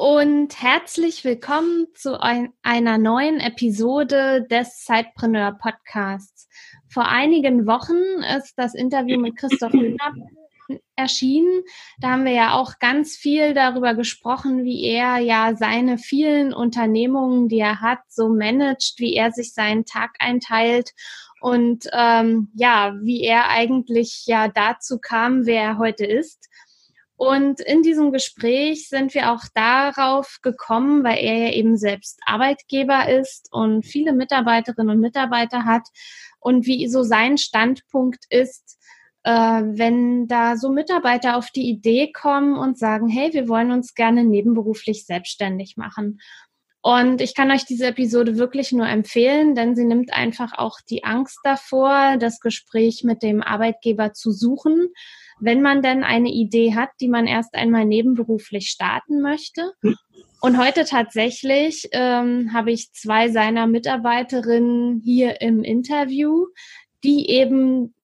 und herzlich willkommen zu ein, einer neuen Episode des Zeitpreneur Podcasts. Vor einigen Wochen ist das Interview mit Christoph erschienen. Da haben wir ja auch ganz viel darüber gesprochen, wie er ja seine vielen Unternehmungen, die er hat, so managt, wie er sich seinen Tag einteilt und ähm, ja, wie er eigentlich ja dazu kam, wer er heute ist. Und in diesem Gespräch sind wir auch darauf gekommen, weil er ja eben selbst Arbeitgeber ist und viele Mitarbeiterinnen und Mitarbeiter hat und wie so sein Standpunkt ist, äh, wenn da so Mitarbeiter auf die Idee kommen und sagen, hey, wir wollen uns gerne nebenberuflich selbstständig machen. Und ich kann euch diese Episode wirklich nur empfehlen, denn sie nimmt einfach auch die Angst davor, das Gespräch mit dem Arbeitgeber zu suchen wenn man denn eine Idee hat, die man erst einmal nebenberuflich starten möchte. Und heute tatsächlich ähm, habe ich zwei seiner Mitarbeiterinnen hier im Interview, die eben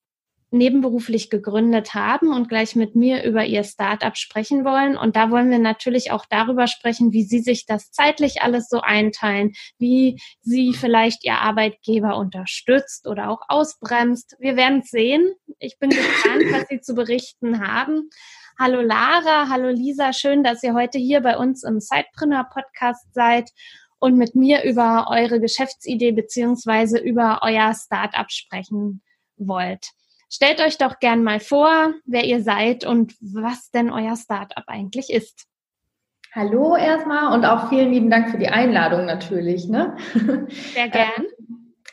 nebenberuflich gegründet haben und gleich mit mir über ihr Startup sprechen wollen. Und da wollen wir natürlich auch darüber sprechen, wie sie sich das zeitlich alles so einteilen, wie sie vielleicht ihr Arbeitgeber unterstützt oder auch ausbremst. Wir werden es sehen. Ich bin gespannt, was sie zu berichten haben. Hallo Lara, hallo Lisa, schön, dass ihr heute hier bei uns im Sidepreneur Podcast seid und mit mir über eure Geschäftsidee beziehungsweise über euer Startup sprechen wollt. Stellt euch doch gern mal vor, wer ihr seid und was denn euer Startup eigentlich ist. Hallo erstmal und auch vielen lieben Dank für die Einladung natürlich. Ne? Sehr gern.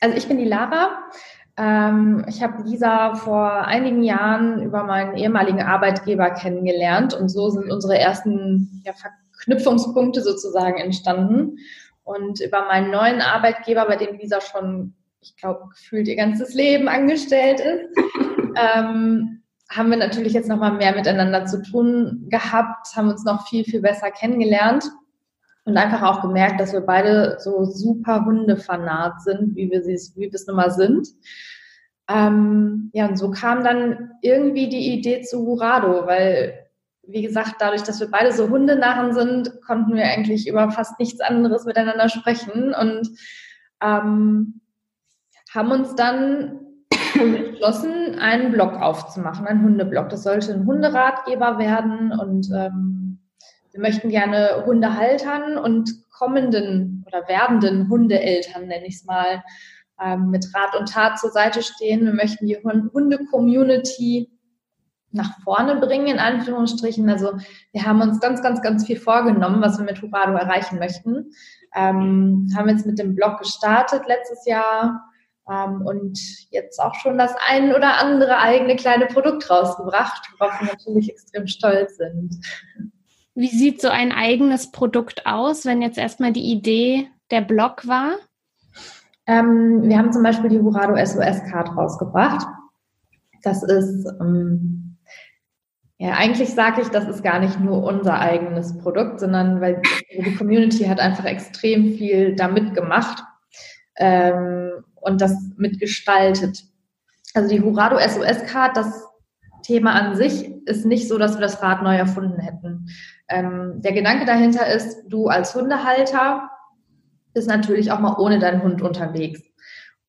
Also ich bin die Lara. Ähm, ich habe Lisa vor einigen Jahren über meinen ehemaligen Arbeitgeber kennengelernt und so sind unsere ersten ja, Verknüpfungspunkte sozusagen entstanden. Und über meinen neuen Arbeitgeber, bei dem Lisa schon ich glaube, gefühlt ihr ganzes Leben angestellt ist, ähm, haben wir natürlich jetzt nochmal mehr miteinander zu tun gehabt, haben uns noch viel, viel besser kennengelernt und einfach auch gemerkt, dass wir beide so super Hundefanat sind, wie wir es wie wir es nun mal sind. Ähm, ja, und so kam dann irgendwie die Idee zu Hurado, weil, wie gesagt, dadurch, dass wir beide so Hundenarren sind, konnten wir eigentlich über fast nichts anderes miteinander sprechen und ähm, haben uns dann entschlossen, einen Blog aufzumachen, einen Hundeblog. Das sollte ein Hunderatgeber werden und ähm, wir möchten gerne Hundehaltern und kommenden oder werdenden Hundeeltern, nenne ich es mal, ähm, mit Rat und Tat zur Seite stehen. Wir möchten die Hunde-Community nach vorne bringen, in Anführungsstrichen. Also wir haben uns ganz, ganz, ganz viel vorgenommen, was wir mit Hurado erreichen möchten. Ähm, haben jetzt mit dem Blog gestartet letztes Jahr, und jetzt auch schon das ein oder andere eigene kleine Produkt rausgebracht, worauf wir natürlich extrem stolz sind. Wie sieht so ein eigenes Produkt aus, wenn jetzt erstmal die Idee der Blog war? Ähm, wir haben zum Beispiel die Hurado SOS Card rausgebracht. Das ist, ähm, ja, eigentlich sage ich, das ist gar nicht nur unser eigenes Produkt, sondern weil die Community hat einfach extrem viel damit gemacht. Ähm, und das mitgestaltet. Also die Hurado SOS Card, das Thema an sich ist nicht so, dass wir das Rad neu erfunden hätten. Ähm, der Gedanke dahinter ist, du als Hundehalter bist natürlich auch mal ohne deinen Hund unterwegs.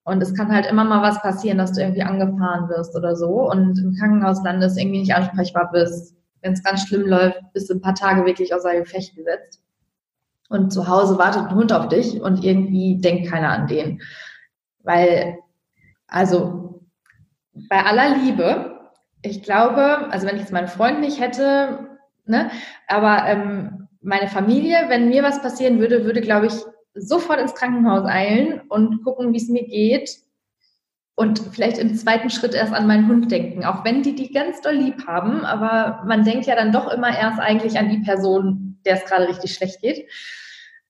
Und es kann halt immer mal was passieren, dass du irgendwie angefahren wirst oder so und im Krankenhaus landest, irgendwie nicht ansprechbar bist. Wenn es ganz schlimm läuft, bist du ein paar Tage wirklich außer Gefecht gesetzt. Und zu Hause wartet ein Hund auf dich und irgendwie denkt keiner an den. Weil, also bei aller Liebe, ich glaube, also wenn ich jetzt meinen Freund nicht hätte, ne, aber ähm, meine Familie, wenn mir was passieren würde, würde, glaube ich, sofort ins Krankenhaus eilen und gucken, wie es mir geht und vielleicht im zweiten Schritt erst an meinen Hund denken, auch wenn die die ganz doll lieb haben, aber man denkt ja dann doch immer erst eigentlich an die Person, der es gerade richtig schlecht geht.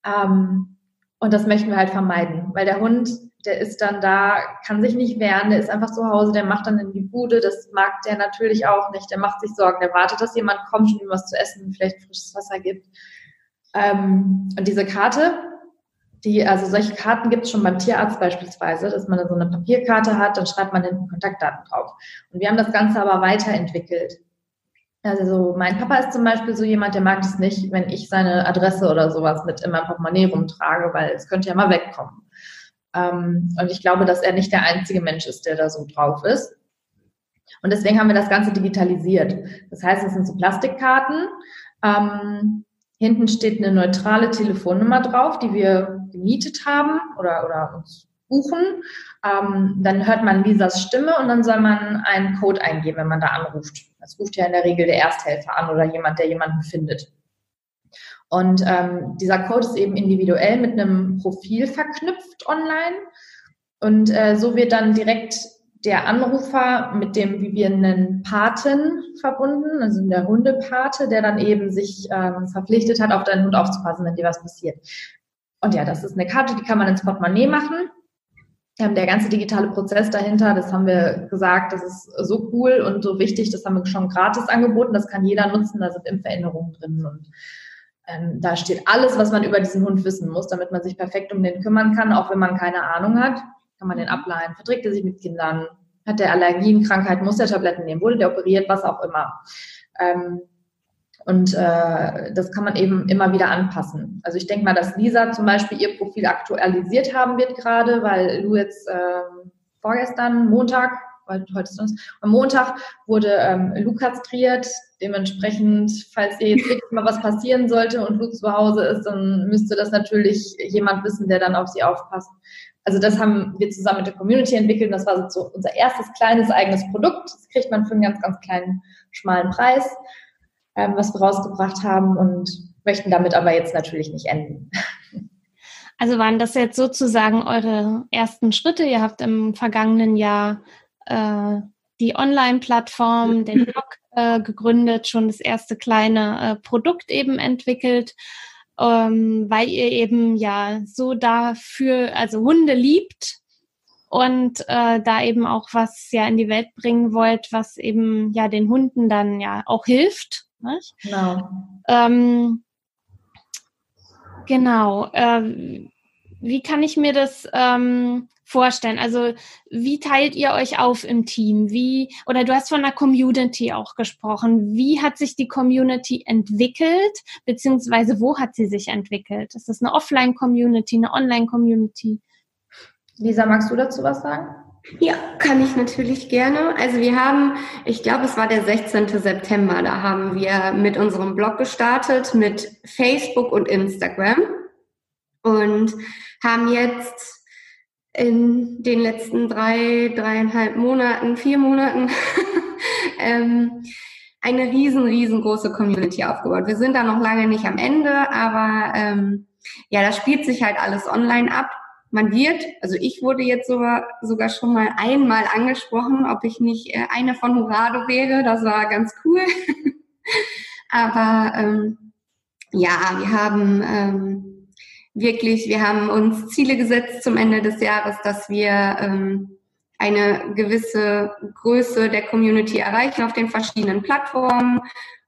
Ähm, Und das möchten wir halt vermeiden, weil der Hund, der ist dann da, kann sich nicht wehren, der ist einfach zu Hause, der macht dann in die Bude, das mag der natürlich auch nicht, der macht sich Sorgen, der wartet, dass jemand kommt und ihm was zu essen, vielleicht frisches Wasser gibt. Ähm, und diese Karte, die, also solche Karten gibt es schon beim Tierarzt beispielsweise, dass man dann so eine Papierkarte hat, dann schreibt man hinten Kontaktdaten drauf. Und wir haben das Ganze aber weiterentwickelt. Also so, mein Papa ist zum Beispiel so jemand, der mag es nicht, wenn ich seine Adresse oder sowas mit in meinem Portemonnaie rumtrage, weil es könnte ja mal wegkommen. Ähm, und ich glaube, dass er nicht der einzige Mensch ist, der da so drauf ist. Und deswegen haben wir das Ganze digitalisiert. Das heißt, es sind so Plastikkarten. Ähm, hinten steht eine neutrale Telefonnummer drauf, die wir gemietet haben oder, oder uns buchen. Ähm, dann hört man Lisas Stimme und dann soll man einen Code eingeben, wenn man da anruft. Das ruft ja in der Regel der Ersthelfer an oder jemand, der jemanden findet. Und ähm, dieser Code ist eben individuell mit einem Profil verknüpft online. Und äh, so wird dann direkt der Anrufer mit dem, wie wir einen Paten verbunden, also der Hundepate, der dann eben sich ähm, verpflichtet hat, auf deinen Hund aufzupassen, wenn dir was passiert. Und ja, das ist eine Karte, die kann man ins Portemonnaie machen. Ähm, der ganze digitale Prozess dahinter, das haben wir gesagt, das ist so cool und so wichtig, das haben wir schon gratis angeboten, das kann jeder nutzen, da sind Impferinnerungen drin und ähm, da steht alles, was man über diesen Hund wissen muss, damit man sich perfekt um den kümmern kann, auch wenn man keine Ahnung hat. Kann man den ableihen, verträgt er sich mit Kindern, hat der Allergien, Krankheiten, muss der Tabletten nehmen, wurde der operiert, was auch immer. Ähm, und äh, das kann man eben immer wieder anpassen. Also ich denke mal, dass Lisa zum Beispiel ihr Profil aktualisiert haben wird gerade, weil Lu jetzt äh, vorgestern, Montag, heute ist sonst, am Montag wurde ähm, Lu kastriert. Dementsprechend, falls ihr jetzt wirklich mal was passieren sollte und Lu zu Hause ist, dann müsste das natürlich jemand wissen, der dann auf sie aufpasst. Also das haben wir zusammen mit der Community entwickelt. Das war so unser erstes kleines eigenes Produkt. Das kriegt man für einen ganz, ganz kleinen, schmalen Preis ähm, was wir rausgebracht haben und möchten damit aber jetzt natürlich nicht enden. Also waren das jetzt sozusagen eure ersten Schritte? Ihr habt im vergangenen Jahr äh, die Online-Plattform, den Blog äh, gegründet, schon das erste kleine äh, Produkt eben entwickelt, ähm, weil ihr eben ja so dafür, also Hunde liebt und äh, da eben auch was ja in die Welt bringen wollt, was eben ja den Hunden dann ja auch hilft nicht? Genau. Ähm, genau. Äh, wie kann ich mir das ähm, vorstellen? Also wie teilt ihr euch auf im Team? Wie oder du hast von der Community auch gesprochen. Wie hat sich die Community entwickelt beziehungsweise wo hat sie sich entwickelt? Ist das eine Offline-Community, eine Online-Community? Lisa, magst du dazu was sagen? Ja, kann ich natürlich gerne. Also wir haben, ich glaube, es war der 16. September, da haben wir mit unserem Blog gestartet, mit Facebook und Instagram und haben jetzt in den letzten drei, dreieinhalb Monaten, vier Monaten ähm, eine riesen, riesengroße Community aufgebaut. Wir sind da noch lange nicht am Ende, aber ähm, ja, das spielt sich halt alles online ab man wird, also ich wurde jetzt sogar, sogar schon mal einmal angesprochen, ob ich nicht äh, eine von Hurado wäre. Das war ganz cool. Aber ähm, ja, wir haben ähm, wirklich, wir haben uns Ziele gesetzt zum Ende des Jahres, dass wir ähm, eine gewisse Größe der Community erreichen auf den verschiedenen Plattformen.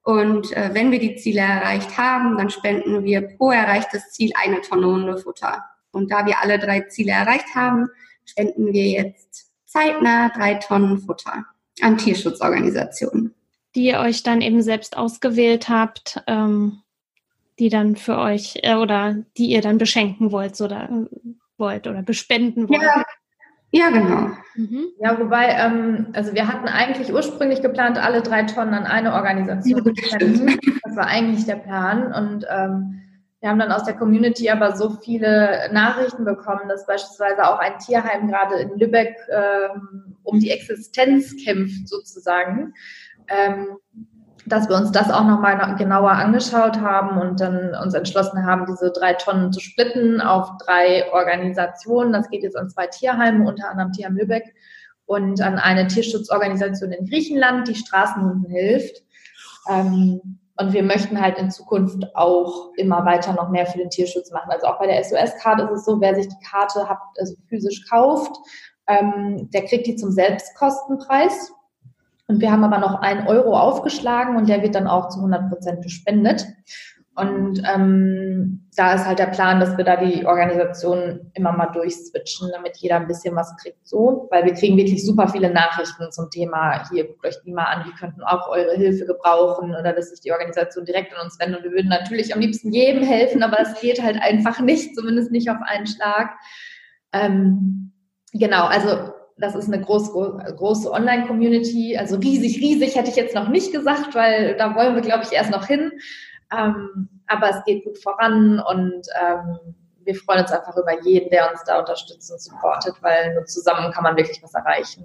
Und äh, wenn wir die Ziele erreicht haben, dann spenden wir pro erreichtes Ziel eine Tonne Hundefutter. Und da wir alle drei Ziele erreicht haben, spenden wir jetzt zeitnah drei Tonnen Futter an Tierschutzorganisationen. Die ihr euch dann eben selbst ausgewählt habt, ähm, die dann für euch äh, oder die ihr dann beschenken wollt oder äh, wollt oder bespenden wollt. Ja, ja, genau. Mhm. Ja, wobei, ähm, also wir hatten eigentlich ursprünglich geplant, alle drei Tonnen an eine Organisation zu spenden. Das war eigentlich der Plan. Und ähm, wir haben dann aus der Community aber so viele Nachrichten bekommen, dass beispielsweise auch ein Tierheim gerade in Lübeck ähm, um die Existenz kämpft sozusagen, ähm, dass wir uns das auch nochmal genauer angeschaut haben und dann uns entschlossen haben, diese drei Tonnen zu splitten auf drei Organisationen. Das geht jetzt an zwei Tierheime, unter anderem Tierheim Lübeck und an eine Tierschutzorganisation in Griechenland, die Straßenhunden hilft. Ähm, Und wir möchten halt in Zukunft auch immer weiter noch mehr für den Tierschutz machen. Also auch bei der SOS-Karte ist es so, wer sich die Karte hat, also physisch kauft, ähm, der kriegt die zum Selbstkostenpreis. Und wir haben aber noch einen Euro aufgeschlagen und der wird dann auch zu 100 Prozent gespendet. Und ähm, da ist halt der Plan, dass wir da die Organisation immer mal durchswitchen, damit jeder ein bisschen was kriegt so, weil wir kriegen wirklich super viele Nachrichten zum Thema, hier guckt euch die mal an, die könnten auch eure Hilfe gebrauchen oder dass sich die Organisation direkt an uns wendet. Und wir würden natürlich am liebsten jedem helfen, aber es geht halt einfach nicht, zumindest nicht auf einen Schlag. Ähm, genau, also das ist eine groß, große Online-Community, also riesig, riesig hätte ich jetzt noch nicht gesagt, weil da wollen wir, glaube ich, erst noch hin. Ähm, aber es geht gut voran und ähm, wir freuen uns einfach über jeden, der uns da unterstützt und supportet, weil nur zusammen kann man wirklich was erreichen.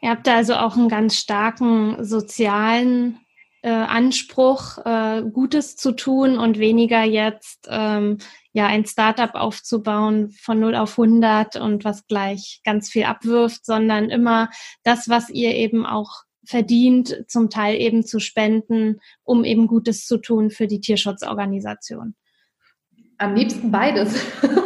Ihr habt da also auch einen ganz starken sozialen äh, Anspruch, äh, Gutes zu tun und weniger jetzt ähm, ja ein Startup aufzubauen von 0 auf 100 und was gleich ganz viel abwirft, sondern immer das, was ihr eben auch verdient, zum Teil eben zu spenden, um eben Gutes zu tun für die Tierschutzorganisation? Am liebsten beides.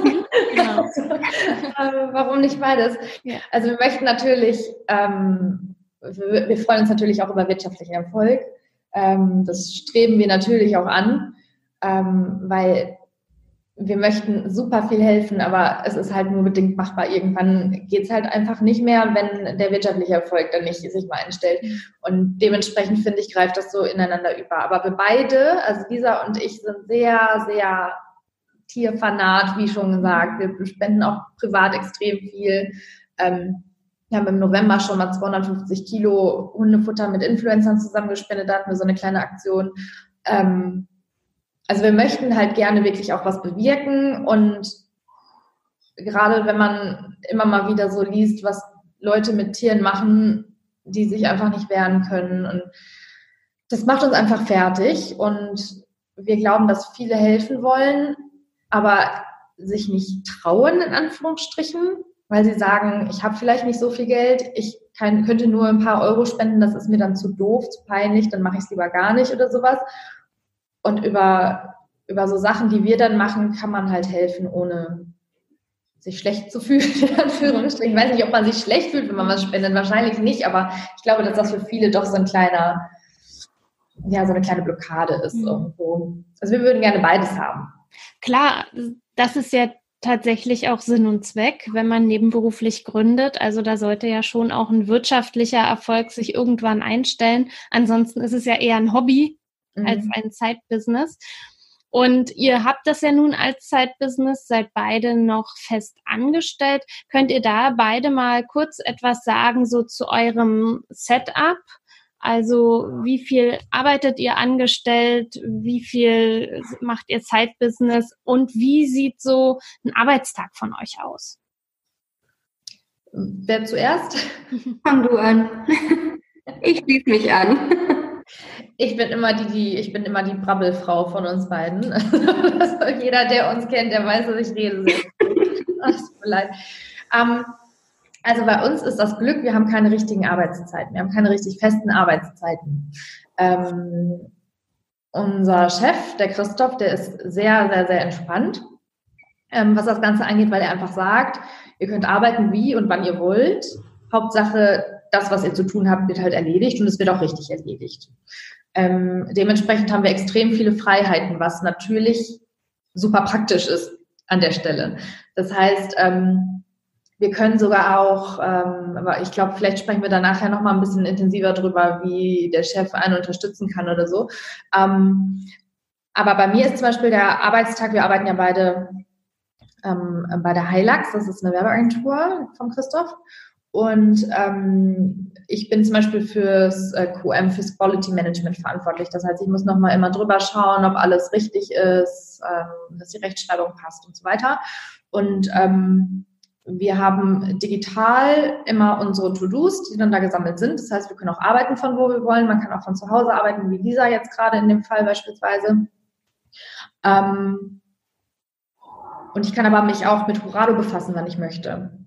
Genau. ähm, warum nicht beides? Ja. Also wir möchten natürlich, ähm, wir, wir, freuen uns natürlich auch über wirtschaftlichen Erfolg. Ähm, das streben wir natürlich auch an, ähm, weil wir möchten super viel helfen, aber es ist halt nur bedingt machbar. Irgendwann geht es halt einfach nicht mehr, wenn der wirtschaftliche Erfolg dann nicht sich mal einstellt. Und dementsprechend finde ich, greift das so ineinander über. Aber wir beide, also Lisa und ich, sind sehr, sehr Tierfanat, wie schon gesagt. Wir spenden auch privat extrem viel. Ähm, wir haben im November schon mal 250 Kilo Hundefutter mit Influencern zusammengespendet. Da hatten wir so eine kleine Aktion. Ähm, also wir möchten halt gerne wirklich auch was bewirken und gerade wenn man immer mal wieder so liest, was Leute mit Tieren machen, die sich einfach nicht wehren können und das macht uns einfach fertig und wir glauben, dass viele helfen wollen, aber sich nicht trauen, in Anführungsstrichen, weil sie sagen, ich habe vielleicht nicht so viel Geld, ich kann, könnte nur ein paar Euro spenden, das ist mir dann zu doof, zu peinlich, dann mache ich es lieber gar nicht oder sowas. Und über, über so Sachen, die wir dann machen, kann man halt helfen, ohne sich schlecht zu fühlen. Ich weiß nicht, ob man sich schlecht fühlt, wenn man was spendet. Wahrscheinlich nicht, aber ich glaube, dass das für viele doch so ein kleiner, ja, so eine kleine Blockade ist mhm. irgendwo. Also wir würden gerne beides haben. Klar, das ist ja tatsächlich auch Sinn und Zweck, wenn man nebenberuflich gründet. Also da sollte ja schon auch ein wirtschaftlicher Erfolg sich irgendwann einstellen. Ansonsten ist es ja eher ein Hobby, mhm. als ein Zeitbusiness. Und ihr habt das ja nun als Zeitbusiness, seid beide noch fest angestellt. Könnt ihr da beide mal kurz etwas sagen, so zu eurem Setup? Also wie viel arbeitet ihr angestellt? Wie viel macht ihr Zeitbusiness? Und wie sieht so ein Arbeitstag von euch aus? Wer zuerst? Fang du an. Ich schließe mich an. Ich bin immer die, die, ich bin immer die Brabbelfrau von uns beiden. Jeder, der uns kennt, der weiß, dass ich rede. Ach, tut leid. Ähm, also bei uns ist das Glück, wir haben keine richtigen Arbeitszeiten. Wir haben keine richtig festen Arbeitszeiten. Ähm, unser Chef, der Christoph, der ist sehr, sehr, sehr entspannt, ähm, was das Ganze angeht, weil er einfach sagt, ihr könnt arbeiten wie und wann ihr wollt. Hauptsache, das, was ihr zu tun habt, wird halt erledigt und es wird auch richtig erledigt. Ähm, dementsprechend haben wir extrem viele Freiheiten, was natürlich super praktisch ist an der Stelle. Das heißt, ähm, wir können sogar auch, ähm, aber ich glaube, vielleicht sprechen wir da nachher nochmal ein bisschen intensiver drüber, wie der Chef einen unterstützen kann oder so. Ähm, aber bei mir ist zum Beispiel der Arbeitstag, wir arbeiten ja beide ähm, bei der Hilux, das ist eine Werbeagentur von Christoph. Und ähm, ich bin zum Beispiel fürs äh, QM, fürs Quality Management verantwortlich. Das heißt, ich muss nochmal immer drüber schauen, ob alles richtig ist, ähm, dass die Rechtschreibung passt und so weiter. Und ähm, wir haben digital immer unsere To-Dos, die dann da gesammelt sind. Das heißt, wir können auch arbeiten von wo wir wollen. Man kann auch von zu Hause arbeiten, wie Lisa jetzt gerade in dem Fall beispielsweise. Ähm, und ich kann aber mich auch mit Hurado befassen, wann ich möchte.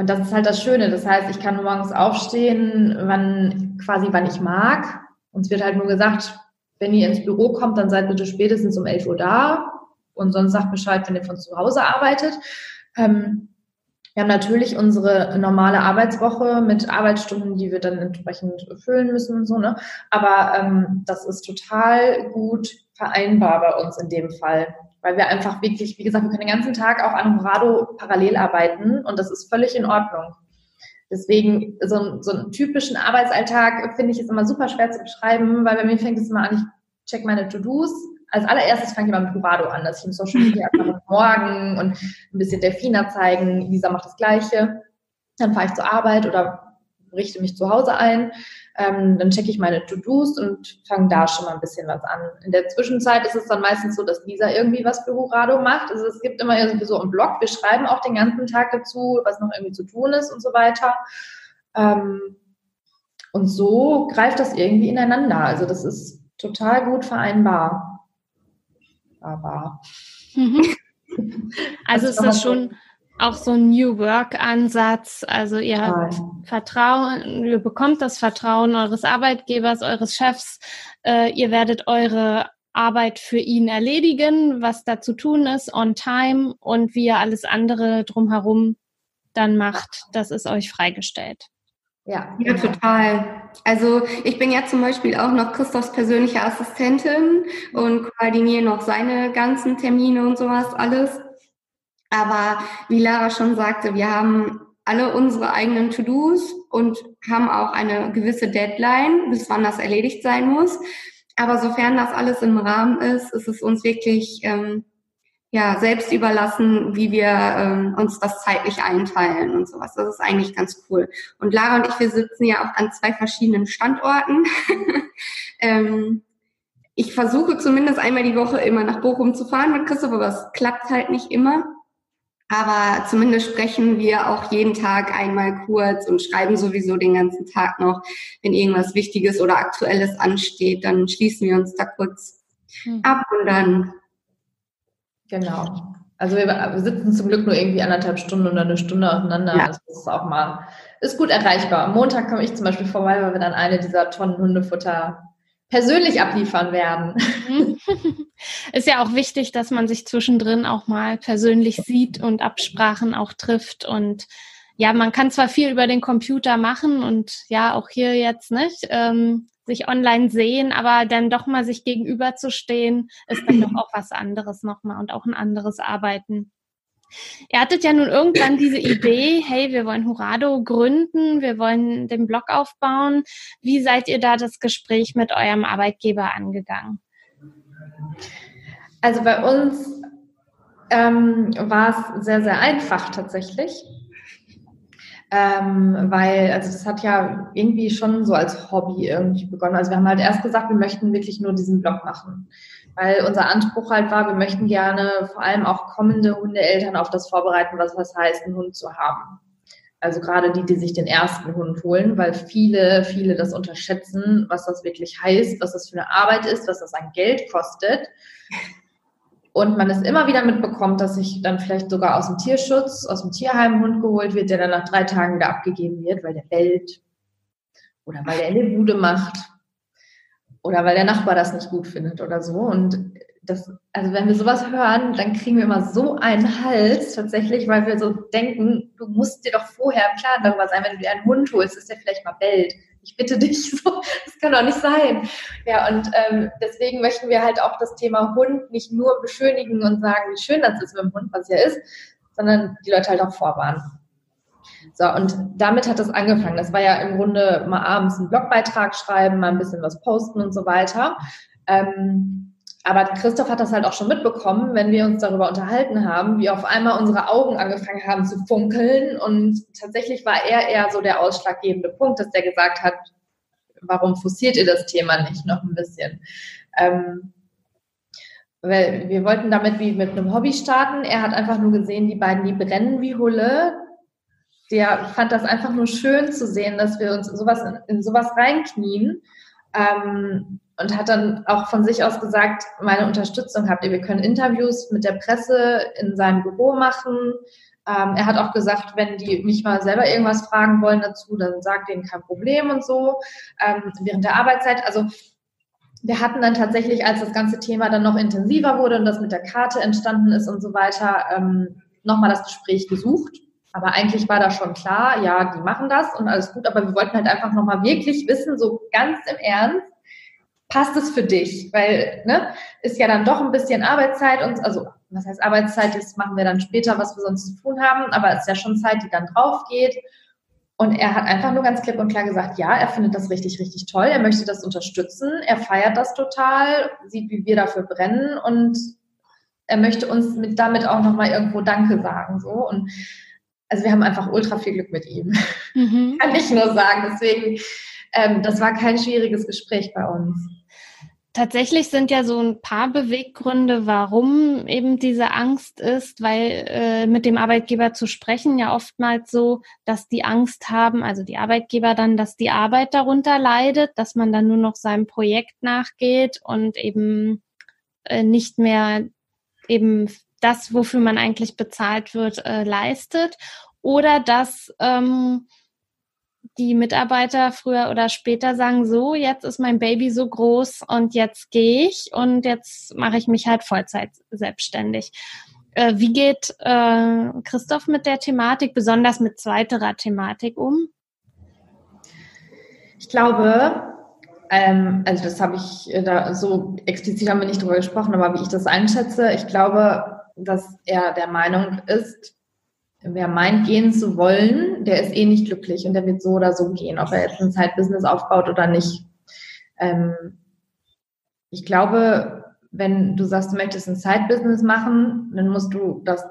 Und das ist halt das Schöne. Das heißt, ich kann morgens aufstehen, wann quasi wann ich mag. Uns wird halt nur gesagt, wenn ihr ins Büro kommt, dann seid bitte spätestens um 11 Uhr da und sonst sagt Bescheid, wenn ihr von zu Hause arbeitet. Ähm, wir haben natürlich unsere normale Arbeitswoche mit Arbeitsstunden, die wir dann entsprechend füllen müssen und so, ne? Aber ähm, das ist total gut vereinbar bei uns in dem Fall. Weil wir einfach wirklich, wie gesagt, wir können den ganzen Tag auch an Horado parallel arbeiten und das ist völlig in Ordnung. Deswegen, so, so einen typischen Arbeitsalltag finde ich ist immer super schwer zu beschreiben, weil bei mir fängt es immer an, ich check meine To-Dos. Als allererstes fange ich immer mit Curado an, dass ich im Social Media einfach morgen und ein bisschen Delfina zeigen. Lisa macht das Gleiche. Dann fahre ich zur Arbeit oder richte mich zu Hause ein. Ähm, dann checke ich meine To-Dos und fange da schon mal ein bisschen was an. In der Zwischenzeit ist es dann meistens so, dass Lisa irgendwie was für Hurado macht. Also es gibt immer irgendwie so einen Blog. Wir schreiben auch den ganzen Tag dazu, was noch irgendwie zu tun ist und so weiter. Ähm, und so greift das irgendwie ineinander. Also das ist total gut vereinbar. Aber. Mhm. Also ist das schon auch so ein New Work-Ansatz. Also ihr habt Vertrauen, ihr bekommt das Vertrauen eures Arbeitgebers, eures Chefs. Äh, ihr werdet eure Arbeit für ihn erledigen, was da zu tun ist, on time und wie ihr alles andere drumherum dann macht, das ist euch freigestellt. Ja, ja, total. Also ich bin ja zum Beispiel auch noch Christophs persönliche Assistentin und koordiniere noch seine ganzen Termine und sowas alles. Aber wie Lara schon sagte, wir haben alle unsere eigenen To-Dos und haben auch eine gewisse Deadline, bis wann das erledigt sein muss. Aber sofern das alles im Rahmen ist, ist es uns wirklich ähm, ja selbst überlassen, wie wir ähm, uns das zeitlich einteilen und sowas. Das ist eigentlich ganz cool. Und Lara und ich, wir sitzen ja auch an zwei verschiedenen Standorten. ähm, ich versuche zumindest einmal die Woche immer nach Bochum zu fahren mit Christoph, aber es klappt halt nicht immer. Aber zumindest sprechen wir auch jeden Tag einmal kurz und schreiben sowieso den ganzen Tag noch, wenn irgendwas Wichtiges oder Aktuelles ansteht, dann schließen wir uns da kurz hm. ab und dann. Genau. Also wir, wir, sitzen zum Glück nur irgendwie anderthalb Stunden oder eine Stunde auseinander. Ja. Das ist auch mal, ist gut erreichbar. Am Montag komme ich zum Beispiel vorbei, weil wir dann eine dieser Tonnen Hundefutter persönlich abliefern werden. Mhm. Ist ja auch wichtig, dass man sich zwischendrin auch mal persönlich sieht und Absprachen auch trifft. Und ja, man kann zwar viel über den Computer machen und ja, auch hier jetzt nicht, ähm, sich online sehen, aber dann doch mal sich gegenüberzustehen, ist dann doch auch was anderes nochmal und auch ein anderes Arbeiten. Ihr hattet ja nun irgendwann diese Idee, hey, wir wollen Hurado gründen, wir wollen den Blog aufbauen. Wie seid ihr da das Gespräch mit eurem Arbeitgeber angegangen? Also bei uns ähm, war es sehr, sehr einfach tatsächlich. Ähm, weil, also das hat ja irgendwie schon so als Hobby irgendwie begonnen. Also wir haben halt erst gesagt, wir möchten wirklich nur diesen Blog machen weil unser Anspruch halt war, wir möchten gerne vor allem auch kommende Hundeeltern auf das vorbereiten, was das heißt, einen Hund zu haben. Also gerade die, die sich den ersten Hund holen, weil viele, viele das unterschätzen, was das wirklich heißt, was das für eine Arbeit ist, was das an Geld kostet. Und man es immer wieder mitbekommt, dass sich dann vielleicht sogar aus dem Tierschutz, aus dem Tierheim Hund geholt wird, der dann nach drei Tagen wieder abgegeben wird, weil der bellt oder weil der eine Bude macht oder weil der Nachbar das nicht gut findet oder so. Und das, also wenn wir sowas hören, dann kriegen wir immer so einen Hals tatsächlich, weil wir so denken, du musst dir doch vorher im Klaren darüber sein, wenn du dir einen Hund holst, dass der vielleicht mal bellt. Ich bitte dich, so, das kann doch nicht sein. Ja, und ähm, deswegen möchten wir halt auch das Thema Hund nicht nur beschönigen und sagen, wie schön das ist mit dem Hund, was ja ist, sondern die Leute halt auch vorwarnen. So, und damit hat das angefangen. Das war ja im Grunde mal abends einen Blogbeitrag schreiben, mal ein bisschen was posten und so weiter. Ähm, aber Christoph hat das halt auch schon mitbekommen, wenn wir uns darüber unterhalten haben, wie auf einmal unsere Augen angefangen haben zu funkeln. Und tatsächlich war er eher so der ausschlaggebende Punkt, dass der gesagt hat, warum forciert ihr das Thema nicht noch ein bisschen? Ähm, weil wir wollten damit wie mit einem Hobby starten. Er hat einfach nur gesehen, die beiden, die brennen wie Hulle der fand das einfach nur schön zu sehen, dass wir uns sowas, in sowas reinknien. Ähm, und hat dann auch von sich aus gesagt, meine Unterstützung habt ihr. Wir können Interviews mit der Presse in seinem Büro machen. Ähm, er hat auch gesagt, wenn die mich mal selber irgendwas fragen wollen dazu, dann sagt denen kein Problem und so ähm, während der Arbeitszeit. Also wir hatten dann tatsächlich, als das ganze Thema dann noch intensiver wurde und das mit der Karte entstanden ist und so weiter, ähm, nochmal das Gespräch gesucht. Aber eigentlich war da schon klar, ja, die machen das und alles gut, aber wir wollten halt einfach nochmal wirklich wissen, so ganz im Ernst, passt es für dich? Weil, ne, ist ja dann doch ein bisschen Arbeitszeit und, also, was heißt Arbeitszeit, das machen wir dann später, was wir sonst zu tun haben, aber es ist ja schon Zeit, die dann drauf geht. Und er hat einfach nur ganz klipp und klar gesagt, ja, er findet das richtig, richtig toll. Er möchte das unterstützen. Er feiert das total, sieht, wie wir dafür brennen und er möchte uns mit, damit auch nochmal irgendwo Danke sagen, so. Und also wir haben einfach ultra viel Glück mit ihm. Mhm. Kann ich nur sagen. Deswegen, ähm, das war kein schwieriges Gespräch bei uns. Tatsächlich sind ja so ein paar Beweggründe, warum eben diese Angst ist, weil äh, mit dem Arbeitgeber zu sprechen ja oftmals so, dass die Angst haben, also die Arbeitgeber dann, dass die Arbeit darunter leidet, dass man dann nur noch seinem Projekt nachgeht und eben äh, nicht mehr eben das, wofür man eigentlich bezahlt wird, äh, leistet. Oder dass ähm, die Mitarbeiter früher oder später sagen, so, jetzt ist mein Baby so groß und jetzt gehe ich und jetzt mache ich mich halt Vollzeit selbstständig. Äh, wie geht äh, Christoph mit der Thematik, besonders mit zweiterer Thematik um? Ich glaube, ähm, also das habe ich äh, da so explizit haben wir nicht drüber gesprochen, aber wie ich das einschätze, ich glaube, dass er der Meinung ist, wer meint, gehen zu wollen, der ist eh nicht glücklich und der wird so oder so gehen, ob er jetzt ein Side-Business aufbaut oder nicht. Ähm, ich glaube, wenn du sagst, du möchtest ein Side-Business machen, dann musst du das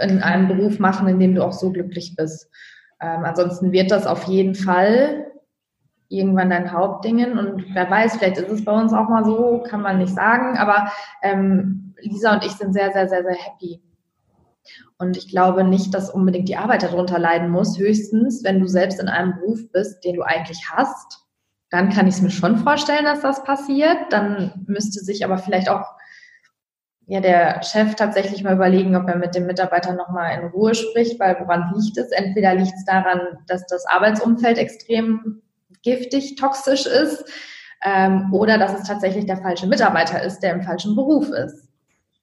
in einem Beruf machen, in dem du auch so glücklich bist. Ähm, ansonsten wird das auf jeden Fall irgendwann dein Hauptdingen und wer weiß, vielleicht ist es bei uns auch mal so, kann man nicht sagen, aber ähm, Lisa und ich sind sehr, sehr, sehr, sehr happy und ich glaube nicht, dass unbedingt die Arbeit darunter leiden muss. Höchstens, wenn du selbst in einem Beruf bist, den du eigentlich hast, dann kann ich es mir schon vorstellen, dass das passiert. Dann müsste sich aber vielleicht auch ja, der Chef tatsächlich mal überlegen, ob er mit dem Mitarbeiter nochmal in Ruhe spricht, weil woran liegt es? Entweder liegt es daran, dass das Arbeitsumfeld extrem giftig, toxisch ist, ähm, oder dass es tatsächlich der falsche Mitarbeiter ist, der im falschen Beruf ist.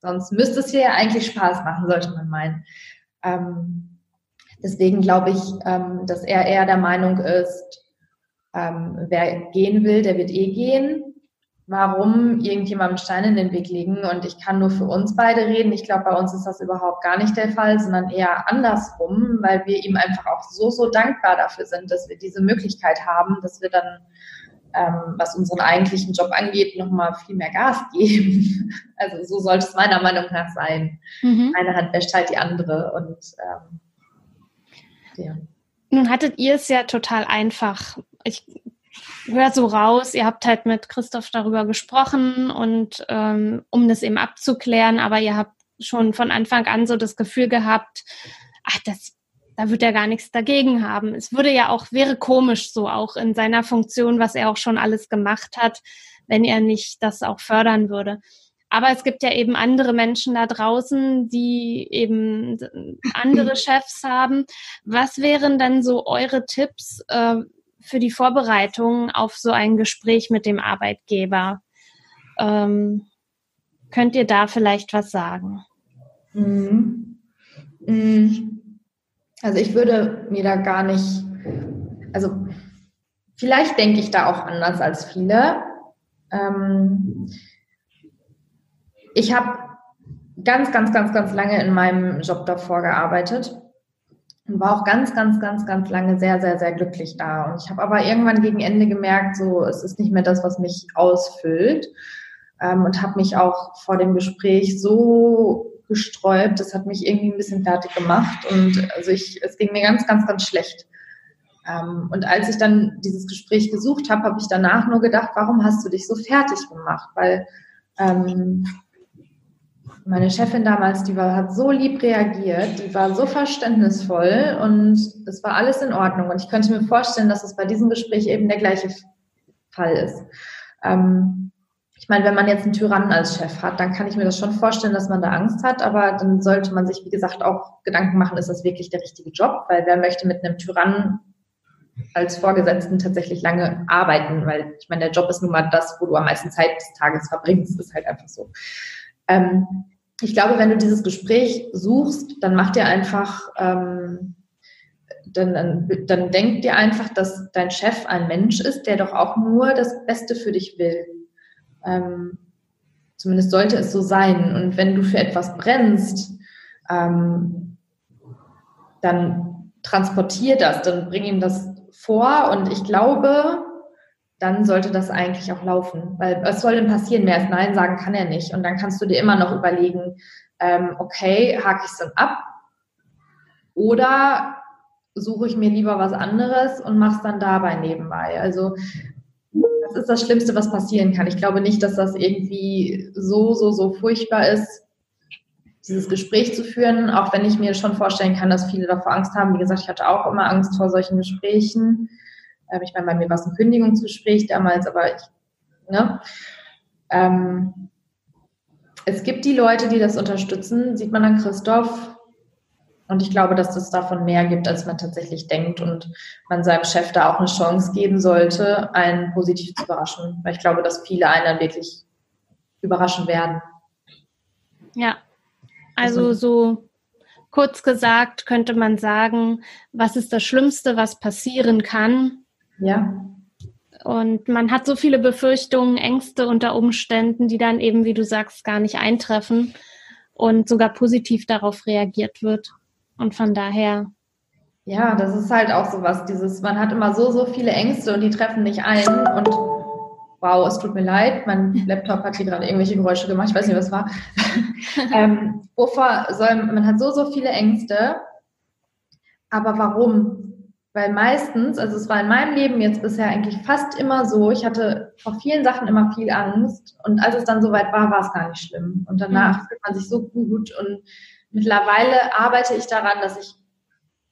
Sonst müsste es hier ja eigentlich Spaß machen, sollte man meinen. Ähm, deswegen glaube ich, ähm, dass er eher der Meinung ist, ähm, wer gehen will, der wird eh gehen. Warum irgendjemandem Stein in den Weg legen? Und ich kann nur für uns beide reden. Ich glaube, bei uns ist das überhaupt gar nicht der Fall, sondern eher andersrum, weil wir ihm einfach auch so, so dankbar dafür sind, dass wir diese Möglichkeit haben, dass wir dann ähm, was unseren eigentlichen Job angeht, nochmal viel mehr Gas geben. Also so sollte es meiner Meinung nach sein. Mhm. Eine Hand wäscht halt die andere und ähm, ja. Nun hattet ihr es ja total einfach. Ich höre so raus, ihr habt halt mit Christoph darüber gesprochen und ähm, um das eben abzuklären, aber ihr habt schon von Anfang an so das Gefühl gehabt, ach, das da wird er gar nichts dagegen haben. Es würde ja auch, wäre komisch so auch in seiner Funktion, was er auch schon alles gemacht hat, wenn er nicht das auch fördern würde. Aber es gibt ja eben andere Menschen da draußen, die eben andere Chefs haben. Was wären dann so eure Tipps äh, für die Vorbereitung auf so ein Gespräch mit dem Arbeitgeber? Ähm, könnt ihr da vielleicht was sagen? Mhm. Mhm. Also ich würde mir da gar nicht, also vielleicht denke ich da auch anders als viele. Ähm, ich habe ganz, ganz, ganz, ganz lange in meinem Job davor gearbeitet und war auch ganz, ganz, ganz, ganz lange sehr, sehr, sehr glücklich da. Und ich habe aber irgendwann gegen Ende gemerkt, so es ist nicht mehr das, was mich ausfüllt. Ähm, und habe mich auch vor dem Gespräch so gesträubt. Das hat mich irgendwie ein bisschen fertig gemacht und also ich, es ging mir ganz, ganz, ganz schlecht. Ähm, und als ich dann dieses Gespräch gesucht habe, habe ich danach nur gedacht, warum hast du dich so fertig gemacht? Weil ähm, meine Chefin damals, die war, hat so lieb reagiert, die war so verständnisvoll und es war alles in Ordnung. Und ich könnte mir vorstellen, dass es bei diesem Gespräch eben der gleiche Fall ist. Ähm, ich meine, wenn man jetzt einen Tyrannen als Chef hat, dann kann ich mir das schon vorstellen, dass man da Angst hat, aber dann sollte man sich, wie gesagt, auch Gedanken machen, ist das wirklich der richtige Job? Weil wer möchte mit einem Tyrannen als Vorgesetzten tatsächlich lange arbeiten, weil ich meine, der Job ist nun mal das, wo du am meisten Zeit des Tages verbringst, ist halt einfach so. Ähm, ich glaube, wenn du dieses Gespräch suchst, dann mach dir einfach, ähm, dann, dann, dann denk dir einfach, dass dein Chef ein Mensch ist, der doch auch nur das Beste für dich will. Ähm, zumindest sollte es so sein. Und wenn du für etwas brennst, ähm, dann transportier das, dann bring ihm das vor und ich glaube, dann sollte das eigentlich auch laufen. Weil was soll denn passieren? Mehr als Nein sagen kann er nicht. Und dann kannst du dir immer noch überlegen, ähm, okay, hake ich es dann ab? Oder suche ich mir lieber was anderes und mache es dann dabei nebenbei. Also das ist das Schlimmste, was passieren kann. Ich glaube nicht, dass das irgendwie so, so, so furchtbar ist, dieses Gespräch zu führen, auch wenn ich mir schon vorstellen kann, dass viele davor Angst haben. Wie gesagt, ich hatte auch immer Angst vor solchen Gesprächen. Ähm, ich meine, bei mir war es ein Kündigungsgespräch damals, aber ich, ne? Ähm, es gibt die Leute, die das unterstützen, sieht man an Christoph. Und ich glaube, dass es davon mehr gibt, als man tatsächlich denkt und man seinem Chef da auch eine Chance geben sollte, einen positiv zu überraschen. Weil ich glaube, dass viele einen dann wirklich überraschen werden. Ja, also, also so kurz gesagt könnte man sagen, was ist das Schlimmste, was passieren kann? Ja. Und man hat so viele Befürchtungen, Ängste unter Umständen, die dann eben, wie du sagst, gar nicht eintreffen und sogar positiv darauf reagiert wird. Und von daher. Ja, das ist halt auch sowas, dieses, man hat immer so, so viele Ängste und die treffen nicht ein und wow, es tut mir leid, mein Laptop hat hier gerade irgendwelche Geräusche gemacht, ich weiß nicht, was war. ähm, wovor soll, man hat so, so viele Ängste, aber warum? Weil meistens, also es war in meinem Leben jetzt bisher eigentlich fast immer so, ich hatte vor vielen Sachen immer viel Angst und als es dann soweit war, war es gar nicht schlimm. Und danach mhm. fühlt man sich so gut und mittlerweile arbeite ich daran, dass ich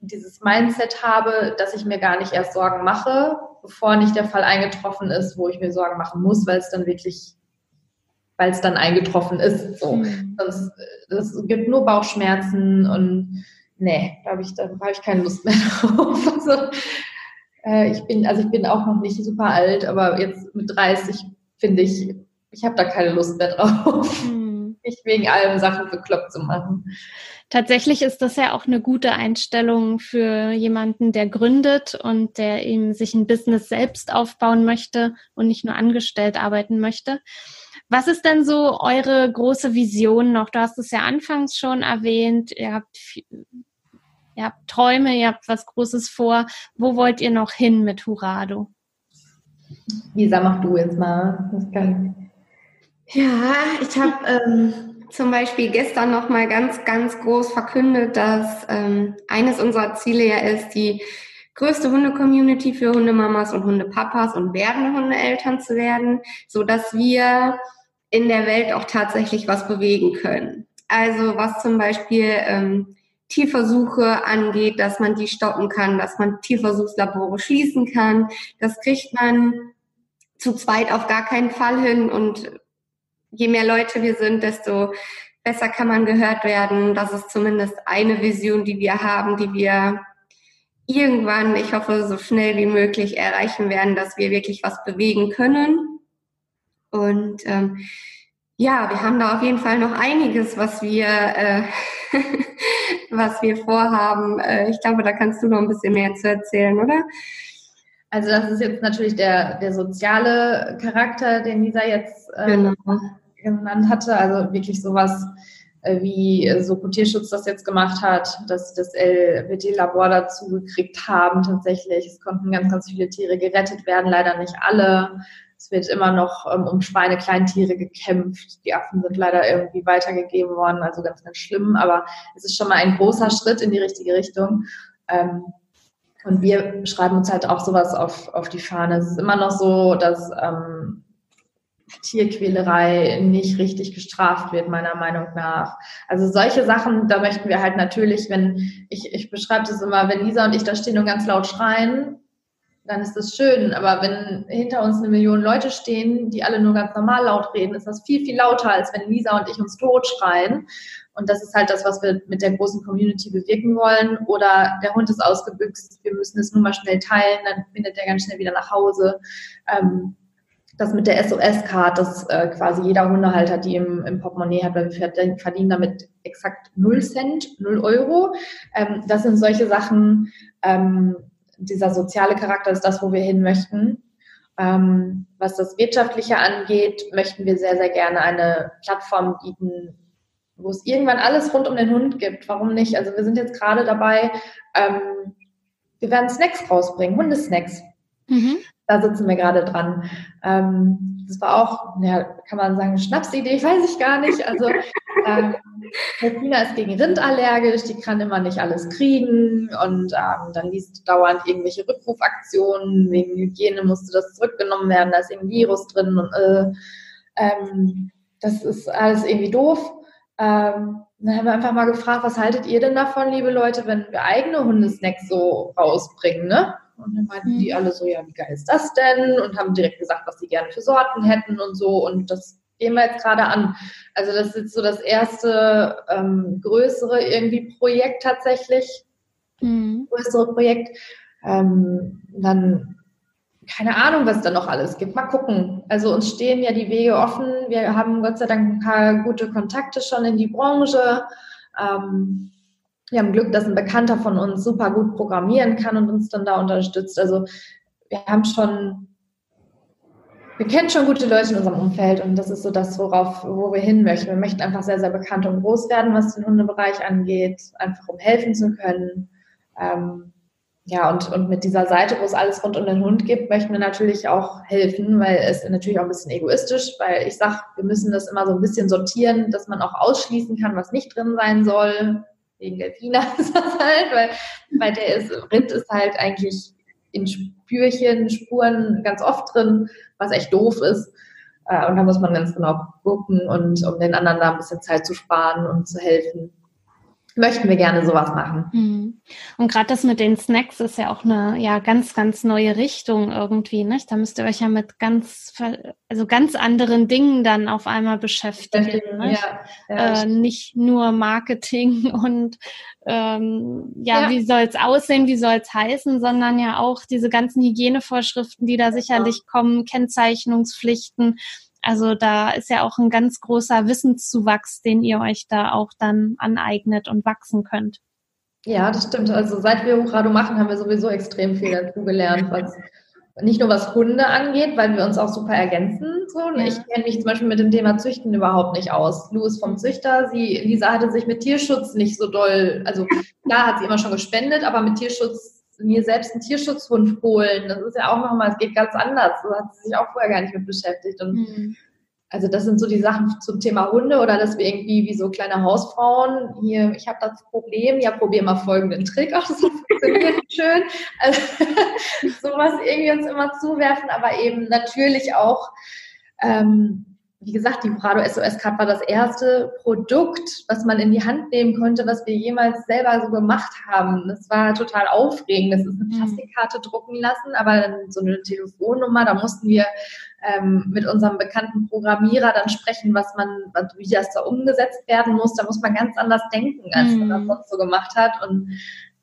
dieses Mindset habe, dass ich mir gar nicht erst Sorgen mache, bevor nicht der Fall eingetroffen ist, wo ich mir Sorgen machen muss, weil es dann wirklich, weil es dann eingetroffen ist. So. Mhm. Sonst, es gibt nur Bauchschmerzen und nee, da habe ich, da habe ich keine Lust mehr drauf. Also, äh, ich bin, also ich bin auch noch nicht super alt, aber jetzt mit 30 finde ich, ich habe da keine Lust mehr drauf. Mhm. Nicht wegen allem Sachen bekloppt zu machen. Tatsächlich ist das ja auch eine gute Einstellung für jemanden, der gründet und der eben sich ein Business selbst aufbauen möchte und nicht nur angestellt arbeiten möchte. Was ist denn so eure große Vision noch? Du hast es ja anfangs schon erwähnt. Ihr habt, ihr habt Träume, ihr habt was Großes vor. Wo wollt ihr noch hin mit Hurado? Lisa, mach du jetzt mal. Ja, ich habe ähm, zum Beispiel gestern noch mal ganz, ganz groß verkündet, dass ähm, eines unserer Ziele ja ist, die größte Hunde-Community für Hundemamas und Hundepapas und werdende Hundeeltern zu werden, so dass wir in der Welt auch tatsächlich was bewegen können. Also was zum Beispiel ähm, Tierversuche angeht, dass man die stoppen kann, dass man Tierversuchslabore schließen kann. Das kriegt man zu zweit auf gar keinen Fall hin und je mehr Leute wir sind, desto besser kann man gehört werden. Das ist zumindest eine Vision, die wir haben, die wir irgendwann, ich hoffe, so schnell wie möglich erreichen werden, dass wir wirklich was bewegen können. Und ähm, ja, wir haben da auf jeden Fall noch einiges, was wir, äh, was wir vorhaben. Äh, ich glaube, da kannst du noch ein bisschen mehr zu erzählen, oder? Also das ist jetzt natürlich der, der soziale Charakter, den Lisa jetzt äh, genau genannt hatte, also wirklich sowas äh, wie äh, so Tierschutz das jetzt gemacht hat, dass das LWD-Labor dazu gekriegt haben tatsächlich. Es konnten ganz, ganz viele Tiere gerettet werden, leider nicht alle. Es wird immer noch ähm, um Schweine-Kleintiere gekämpft. Die Affen sind leider irgendwie weitergegeben worden, also ganz, ganz schlimm. Aber es ist schon mal ein großer Schritt in die richtige Richtung. Ähm, und wir schreiben uns halt auch sowas auf, auf die Fahne. Es ist immer noch so, dass ähm, Tierquälerei nicht richtig gestraft wird, meiner Meinung nach. Also solche Sachen, da möchten wir halt natürlich, wenn, ich, ich beschreibe das immer, wenn Lisa und ich da stehen und ganz laut schreien, dann ist das schön. Aber wenn hinter uns eine Million Leute stehen, die alle nur ganz normal laut reden, ist das viel, viel lauter, als wenn Lisa und ich uns totschreien. Und das ist halt das, was wir mit der großen Community bewirken wollen. Oder der Hund ist ausgebüxt, wir müssen es nur mal schnell teilen, dann findet er ganz schnell wieder nach Hause. Ähm, das mit der SOS-Card, dass äh, quasi jeder Hundehalter die im, im Portemonnaie hat, weil wir verdienen damit exakt 0 Cent, 0 Euro. Ähm, das sind solche Sachen, ähm, dieser soziale Charakter ist das, wo wir hin möchten. Ähm, was das Wirtschaftliche angeht, möchten wir sehr, sehr gerne eine Plattform bieten, wo es irgendwann alles rund um den Hund gibt. Warum nicht? Also wir sind jetzt gerade dabei, ähm, wir werden Snacks rausbringen, Hundesnacks. Mhm. Da sitzen wir gerade dran. Ähm, das war auch, ja, kann man sagen, Schnapsidee, weiß ich gar nicht. Also ähm, ist gegen Rind allergisch, die kann immer nicht alles kriegen und ähm, dann liest dauernd irgendwelche Rückrufaktionen, wegen Hygiene musste das zurückgenommen werden, da ist ein Virus drin und äh, ähm, das ist alles irgendwie doof. Ähm, dann haben wir einfach mal gefragt, was haltet ihr denn davon, liebe Leute, wenn wir eigene Hundesnacks so rausbringen, ne? Und dann meinten die mhm. alle so, ja, wie geil ist das denn? Und haben direkt gesagt, was sie gerne für Sorten hätten und so. Und das gehen wir jetzt gerade an. Also das ist jetzt so das erste ähm, größere irgendwie Projekt tatsächlich. Mhm. Größere Projekt. Ähm, dann keine Ahnung, was da noch alles gibt. Mal gucken. Also uns stehen ja die Wege offen. Wir haben Gott sei Dank ein paar gute Kontakte schon in die Branche. Ähm, wir haben Glück, dass ein Bekannter von uns super gut programmieren kann und uns dann da unterstützt. Also wir haben schon, wir kennen schon gute Leute in unserem Umfeld und das ist so das, worauf, wo wir hin möchten. Wir möchten einfach sehr, sehr bekannt und groß werden, was den Hundebereich angeht, einfach um helfen zu können. Ähm, ja, und, und mit dieser Seite, wo es alles rund um den Hund gibt, möchten wir natürlich auch helfen, weil es natürlich auch ein bisschen egoistisch, weil ich sage, wir müssen das immer so ein bisschen sortieren, dass man auch ausschließen kann, was nicht drin sein soll wegen Delfina ist das halt, weil, weil der ist, Rind ist halt eigentlich in Spürchen, Spuren ganz oft drin, was echt doof ist. Äh, und da muss man ganz genau gucken und um den anderen da ein bisschen Zeit zu sparen und zu helfen möchten wir gerne sowas machen. Hm. Und gerade das mit den Snacks ist ja auch eine ja ganz ganz neue Richtung irgendwie, nicht? Da müsst ihr euch ja mit ganz also ganz anderen Dingen dann auf einmal beschäftigen, nicht? Ja, ja, äh, nicht nur Marketing und ähm, ja, ja, wie soll's aussehen, wie soll's heißen, sondern ja auch diese ganzen Hygienevorschriften, die da sicherlich kommen, Kennzeichnungspflichten also da ist ja auch ein ganz großer Wissenszuwachs, den ihr euch da auch dann aneignet und wachsen könnt. Ja, das stimmt. Also seit wir Hochrado machen, haben wir sowieso extrem viel dazu gelernt, was nicht nur was Hunde angeht, weil wir uns auch super ergänzen. So. Ja. Ich kenne mich zum Beispiel mit dem Thema Züchten überhaupt nicht aus. Lou ist vom Züchter. Sie, Lisa hatte sich mit Tierschutz nicht so doll, also klar hat sie immer schon gespendet, aber mit Tierschutz mir selbst einen Tierschutzhund holen. Das ist ja auch nochmal, es geht ganz anders. Da hat sie sich auch vorher gar nicht mit beschäftigt. Und mhm. also das sind so die Sachen zum Thema Hunde oder dass wir irgendwie wie so kleine Hausfrauen hier, ich habe das Problem, ja, probier mal folgenden Trick. Ach, das funktioniert schön. Also sowas irgendwie uns immer zuwerfen, aber eben natürlich auch ähm, wie gesagt, die Prado SOS Card war das erste Produkt, was man in die Hand nehmen konnte, was wir jemals selber so gemacht haben. Das war total aufregend. Das ist eine mhm. Plastikkarte drucken lassen, aber dann so eine Telefonnummer, da mussten wir ähm, mit unserem bekannten Programmierer dann sprechen, was man, wie das da umgesetzt werden muss. Da muss man ganz anders denken, als man das mhm. sonst so gemacht hat. Und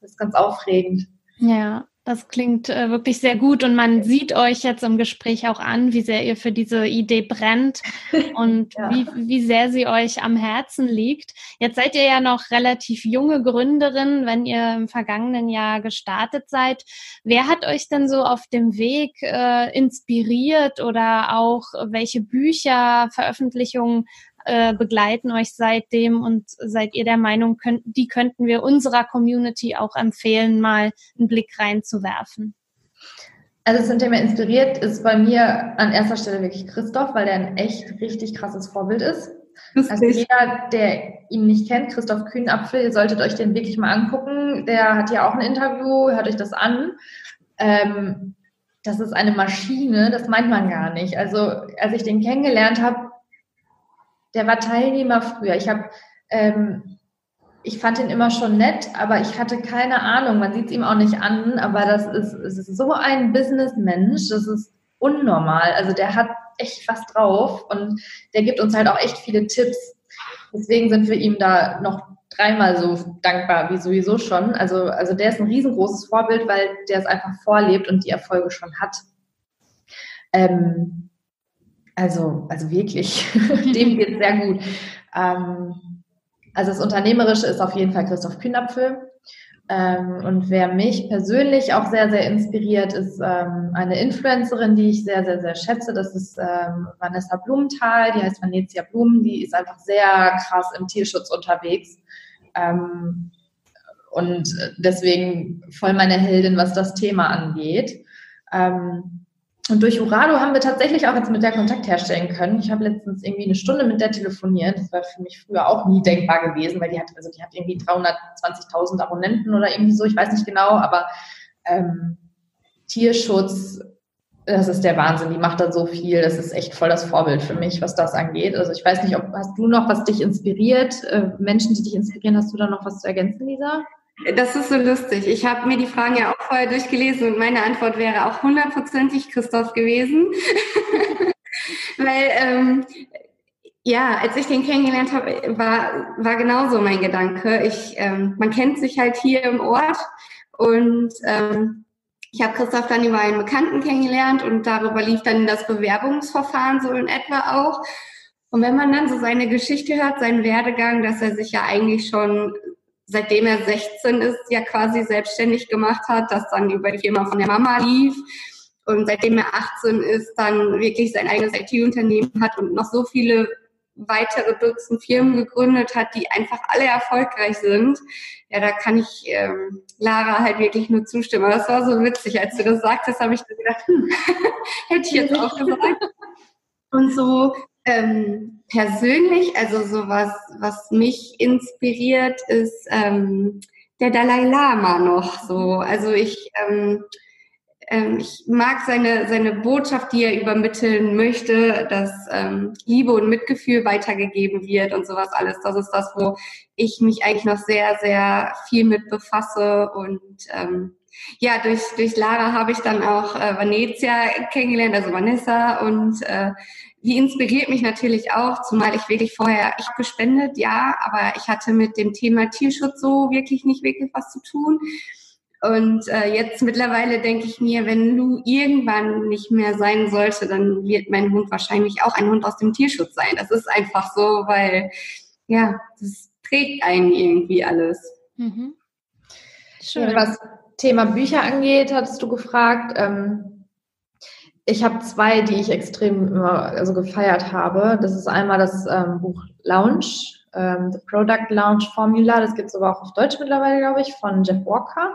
das ist ganz aufregend. Ja, das klingt äh, wirklich sehr gut und man sieht euch jetzt im Gespräch auch an, wie sehr ihr für diese Idee brennt und ja. wie, wie sehr sie euch am Herzen liegt. Jetzt seid ihr ja noch relativ junge Gründerin, wenn ihr im vergangenen Jahr gestartet seid. Wer hat euch denn so auf dem Weg äh, inspiriert oder auch welche Bücher, Veröffentlichungen äh, begleiten euch seitdem und seid ihr der Meinung, könnt, die könnten wir unserer Community auch empfehlen, mal einen Blick reinzuwerfen? Also das Thema inspiriert ist bei mir an erster Stelle wirklich Christoph, weil der ein echt richtig krasses Vorbild ist. Also jeder, der ihn nicht kennt, Christoph Kühnapfel, ihr solltet euch den wirklich mal angucken. Der hat ja auch ein Interview, hört euch das an. Ähm, das ist eine Maschine, das meint man gar nicht. Also als ich den kennengelernt habe, der war Teilnehmer früher. Ich habe ähm, ich fand ihn immer schon nett, aber ich hatte keine Ahnung. Man sieht es ihm auch nicht an, aber das ist, ist so ein Businessmensch, das ist unnormal. Also der hat echt was drauf und der gibt uns halt auch echt viele Tipps. Deswegen sind wir ihm da noch dreimal so dankbar wie sowieso schon. Also, also der ist ein riesengroßes Vorbild, weil der es einfach vorlebt und die Erfolge schon hat. Ähm, also, also wirklich, dem geht es sehr gut. Ähm, also das Unternehmerische ist auf jeden Fall Christoph Kühnapfel. Ähm, und wer mich persönlich auch sehr, sehr inspiriert, ist ähm, eine Influencerin, die ich sehr, sehr, sehr schätze. Das ist ähm, Vanessa Blumenthal, die heißt Vanessa Blumen, die ist einfach sehr krass im Tierschutz unterwegs. Ähm, und deswegen voll meine Heldin, was das Thema angeht. Ähm, und durch Urado haben wir tatsächlich auch jetzt mit der Kontakt herstellen können. Ich habe letztens irgendwie eine Stunde mit der telefoniert. Das war für mich früher auch nie denkbar gewesen, weil die hat, also die hat irgendwie 320.000 Abonnenten oder irgendwie so, ich weiß nicht genau, aber ähm, Tierschutz, das ist der Wahnsinn. Die macht da so viel. Das ist echt voll das Vorbild für mich, was das angeht. Also ich weiß nicht, ob hast du noch was dich inspiriert? Äh, Menschen, die dich inspirieren, hast du da noch was zu ergänzen, Lisa? Das ist so lustig. Ich habe mir die Fragen ja auch vorher durchgelesen und meine Antwort wäre auch hundertprozentig Christoph gewesen. Weil, ähm, ja, als ich den kennengelernt habe, war, war genauso mein Gedanke. Ich, ähm, man kennt sich halt hier im Ort und ähm, ich habe Christoph dann über einen Bekannten kennengelernt und darüber lief dann das Bewerbungsverfahren so in etwa auch. Und wenn man dann so seine Geschichte hört, seinen Werdegang, dass er sich ja eigentlich schon seitdem er 16 ist, ja quasi selbstständig gemacht hat, das dann über die Firma von der Mama lief. Und seitdem er 18 ist, dann wirklich sein eigenes IT-Unternehmen hat und noch so viele weitere Dutzend Firmen gegründet hat, die einfach alle erfolgreich sind. Ja, da kann ich ähm, Lara halt wirklich nur zustimmen. Aber das war so witzig, als du das sagtest, habe ich gedacht, hm, hätte ich jetzt auch gesagt. Und so ähm, persönlich, also sowas, was mich inspiriert, ist ähm, der Dalai Lama noch so. Also ich, ähm, ähm, ich mag seine, seine Botschaft, die er übermitteln möchte, dass ähm, Liebe und Mitgefühl weitergegeben wird und sowas alles. Das ist das, wo ich mich eigentlich noch sehr, sehr viel mit befasse und ähm, ja, durch, durch Lara habe ich dann auch äh, Vanessa kennengelernt, also Vanessa und äh, die inspiriert mich natürlich auch, zumal ich wirklich vorher, ich gespendet, ja, aber ich hatte mit dem Thema Tierschutz so wirklich nicht wirklich was zu tun. Und äh, jetzt mittlerweile denke ich mir, wenn Lou irgendwann nicht mehr sein sollte, dann wird mein Hund wahrscheinlich auch ein Hund aus dem Tierschutz sein. Das ist einfach so, weil ja, das trägt einen irgendwie alles. Mhm. Schön. Was Thema Bücher angeht, hattest du gefragt. Ähm ich habe zwei, die ich extrem immer also gefeiert habe. Das ist einmal das ähm, Buch Lounge, ähm, The Product Lounge Formula. Das gibt es aber auch auf Deutsch mittlerweile, glaube ich, von Jeff Walker.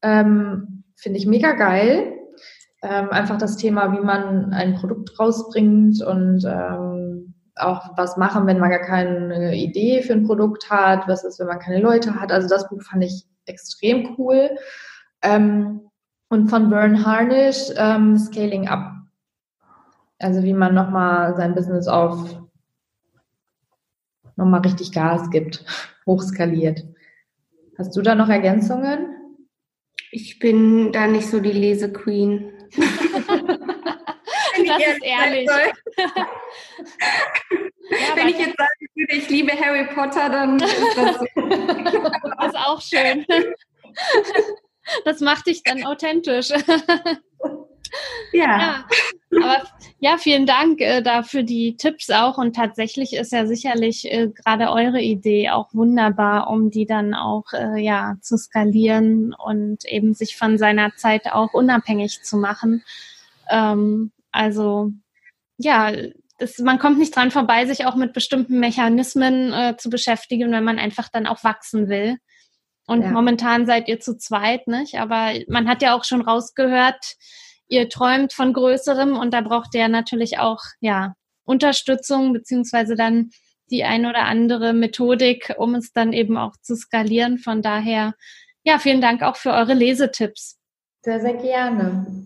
Ähm, Finde ich mega geil. Ähm, einfach das Thema, wie man ein Produkt rausbringt und ähm, auch was machen, wenn man gar keine Idee für ein Produkt hat. Was ist, wenn man keine Leute hat. Also das Buch fand ich extrem cool. Ähm, und von Vern Harnish ähm, Scaling Up. Also wie man nochmal sein Business auf nochmal richtig Gas gibt, hochskaliert. Hast du da noch Ergänzungen? Ich bin da nicht so die Lesequeen. das ist ehrlich. Ja, Wenn ich jetzt sagen würde, ich liebe Harry Potter, dann ist das so. das ist auch schön. Das macht dich dann authentisch. Ja. ja. Aber ja, vielen Dank äh, dafür die Tipps auch. Und tatsächlich ist ja sicherlich äh, gerade eure Idee auch wunderbar, um die dann auch äh, ja zu skalieren und eben sich von seiner Zeit auch unabhängig zu machen. Ähm, also ja, das, man kommt nicht dran vorbei, sich auch mit bestimmten Mechanismen äh, zu beschäftigen, wenn man einfach dann auch wachsen will. Und ja. momentan seid ihr zu zweit, nicht? Aber man hat ja auch schon rausgehört, ihr träumt von Größerem und da braucht ihr natürlich auch, ja, Unterstützung beziehungsweise dann die ein oder andere Methodik, um es dann eben auch zu skalieren. Von daher, ja, vielen Dank auch für eure Lesetipps. Sehr, sehr gerne.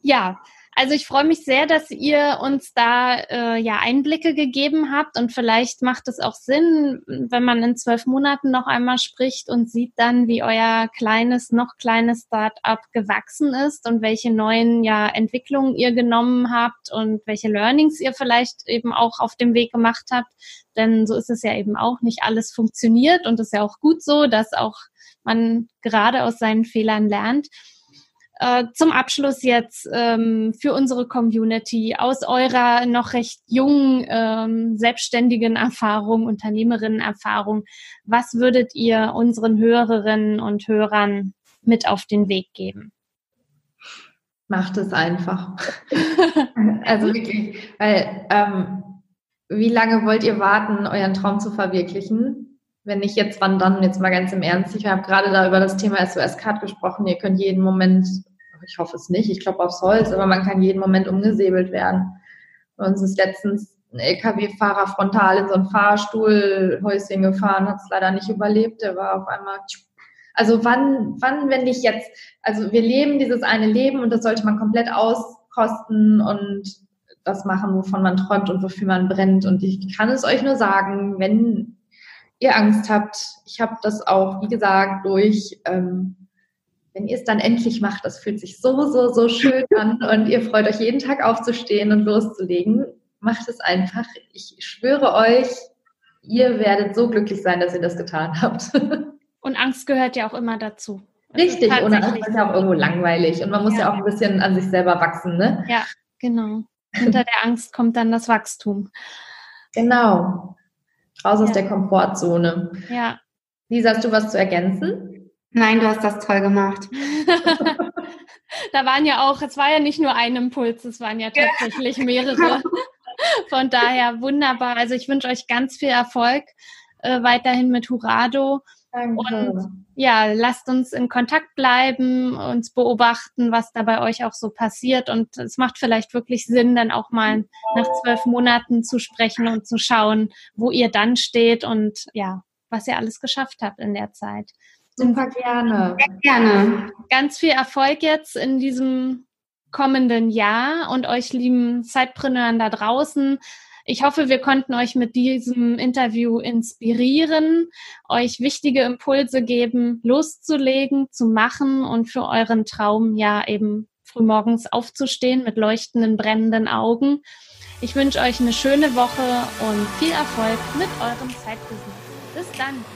Ja, Also ich freue mich sehr, dass ihr uns da äh, ja Einblicke gegeben habt und vielleicht macht es auch Sinn, wenn man in zwölf Monaten noch einmal spricht und sieht dann, wie euer kleines, noch kleines Start-up gewachsen ist und welche neuen ja Entwicklungen ihr genommen habt und welche Learnings ihr vielleicht eben auch auf dem Weg gemacht habt. Denn so ist es ja eben auch, nicht alles funktioniert und ist ja auch gut so, dass auch man gerade aus seinen Fehlern lernt. Äh, zum Abschluss jetzt ähm, für unsere Community aus eurer noch recht jungen ähm, selbstständigen Erfahrung, Unternehmerinnen-Erfahrung, was würdet ihr unseren Hörerinnen und Hörern mit auf den Weg geben? Macht es einfach. also wirklich, weil ähm, wie lange wollt ihr warten, euren Traum zu verwirklichen? Wenn nicht jetzt, wann dann? Jetzt mal ganz im Ernst. Ich habe gerade da über das Thema SOS-Card gesprochen. Ihr könnt jeden Moment, ich hoffe es nicht, ich glaube aufs Holz, aber man kann jeden Moment umgesäbelt werden. Bei uns ist letztens ein LKW-Fahrer frontal in so ein Fahrstuhlhäuschen gefahren, hat es leider nicht überlebt. Der war auf einmal. Also wann, wann, wenn nicht jetzt? Also wir leben dieses eine Leben und das sollte man komplett auskosten und das machen, wovon man träumt und wofür man brennt. Und ich kann es euch nur sagen, wenn ihr Angst habt. Ich habe das auch, wie gesagt, durch, ähm, wenn ihr es dann endlich macht, das fühlt sich so, so, so schön an und ihr freut euch jeden Tag aufzustehen und loszulegen. Macht es einfach. Ich schwöre euch, ihr werdet so glücklich sein, dass ihr das getan habt. Und Angst gehört ja auch immer dazu. Das Richtig, und Angst ist ja auch irgendwo langweilig und man muss ja. ja auch ein bisschen an sich selber wachsen, ne? Ja, genau. Hinter der Angst kommt dann das Wachstum. Genau. Raus aus der Komfortzone. Ja. Lisa, hast du was zu ergänzen? Nein, du hast das toll gemacht. da waren ja auch, es war ja nicht nur ein Impuls, es waren ja tatsächlich mehrere. Von daher wunderbar. Also ich wünsche euch ganz viel Erfolg äh, weiterhin mit Hurado. Danke. Und ja, lasst uns in Kontakt bleiben, uns beobachten, was da bei euch auch so passiert. Und es macht vielleicht wirklich Sinn, dann auch mal nach zwölf Monaten zu sprechen und zu schauen, wo ihr dann steht und ja, was ihr alles geschafft habt in der Zeit. Super gerne. Sehr gerne. Ganz viel Erfolg jetzt in diesem kommenden Jahr und euch lieben Zeitpreneuren da draußen. Ich hoffe, wir konnten euch mit diesem Interview inspirieren, euch wichtige Impulse geben, loszulegen, zu machen und für euren Traum ja eben frühmorgens aufzustehen mit leuchtenden, brennenden Augen. Ich wünsche euch eine schöne Woche und viel Erfolg mit eurem Zeitbusiness. Bis dann.